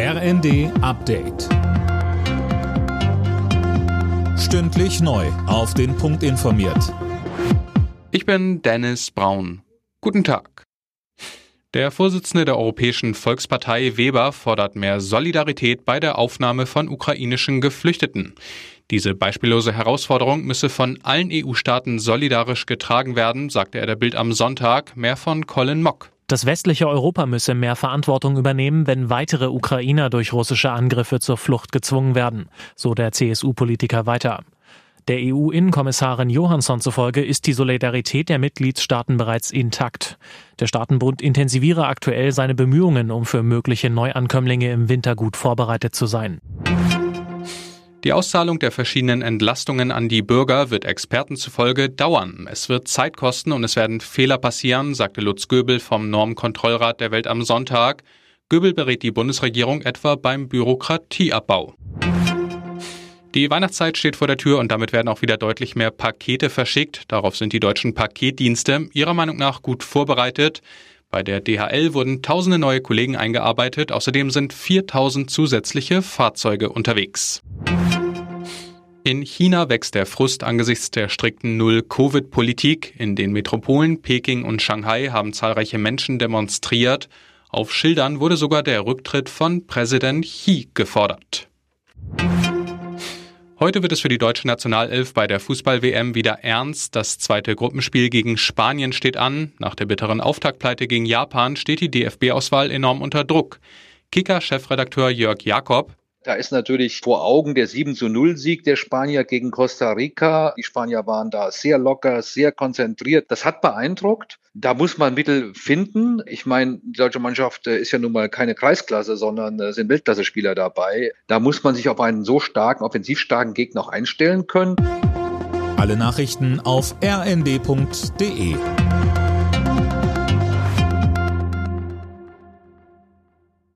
RND Update. Stündlich neu. Auf den Punkt informiert. Ich bin Dennis Braun. Guten Tag. Der Vorsitzende der Europäischen Volkspartei Weber fordert mehr Solidarität bei der Aufnahme von ukrainischen Geflüchteten. Diese beispiellose Herausforderung müsse von allen EU-Staaten solidarisch getragen werden, sagte er der Bild am Sonntag, mehr von Colin Mock. Das westliche Europa müsse mehr Verantwortung übernehmen, wenn weitere Ukrainer durch russische Angriffe zur Flucht gezwungen werden, so der CSU-Politiker weiter. Der EU-Innenkommissarin Johansson zufolge ist die Solidarität der Mitgliedstaaten bereits intakt. Der Staatenbund intensiviere aktuell seine Bemühungen, um für mögliche Neuankömmlinge im Winter gut vorbereitet zu sein. Die Auszahlung der verschiedenen Entlastungen an die Bürger wird Experten zufolge dauern. Es wird Zeit kosten und es werden Fehler passieren, sagte Lutz Göbel vom Normkontrollrat der Welt am Sonntag. Göbel berät die Bundesregierung etwa beim Bürokratieabbau. Die Weihnachtszeit steht vor der Tür und damit werden auch wieder deutlich mehr Pakete verschickt. Darauf sind die deutschen Paketdienste ihrer Meinung nach gut vorbereitet. Bei der DHL wurden tausende neue Kollegen eingearbeitet. Außerdem sind 4000 zusätzliche Fahrzeuge unterwegs. In China wächst der Frust angesichts der strikten Null-Covid-Politik. In den Metropolen Peking und Shanghai haben zahlreiche Menschen demonstriert. Auf Schildern wurde sogar der Rücktritt von Präsident Xi gefordert. Heute wird es für die deutsche Nationalelf bei der Fußball-WM wieder ernst. Das zweite Gruppenspiel gegen Spanien steht an. Nach der bitteren Auftaktpleite gegen Japan steht die DFB-Auswahl enorm unter Druck. Kicker-Chefredakteur Jörg Jakob. Da ist natürlich vor Augen der 7 zu 0 Sieg der Spanier gegen Costa Rica. Die Spanier waren da sehr locker, sehr konzentriert. Das hat beeindruckt. Da muss man Mittel finden. Ich meine, die deutsche Mannschaft äh, ist ja nun mal keine Kreisklasse, sondern äh, sind Weltklasse-Spieler dabei. Da muss man sich auf einen so starken, offensiv starken Gegner auch einstellen können. Alle Nachrichten auf rnd.de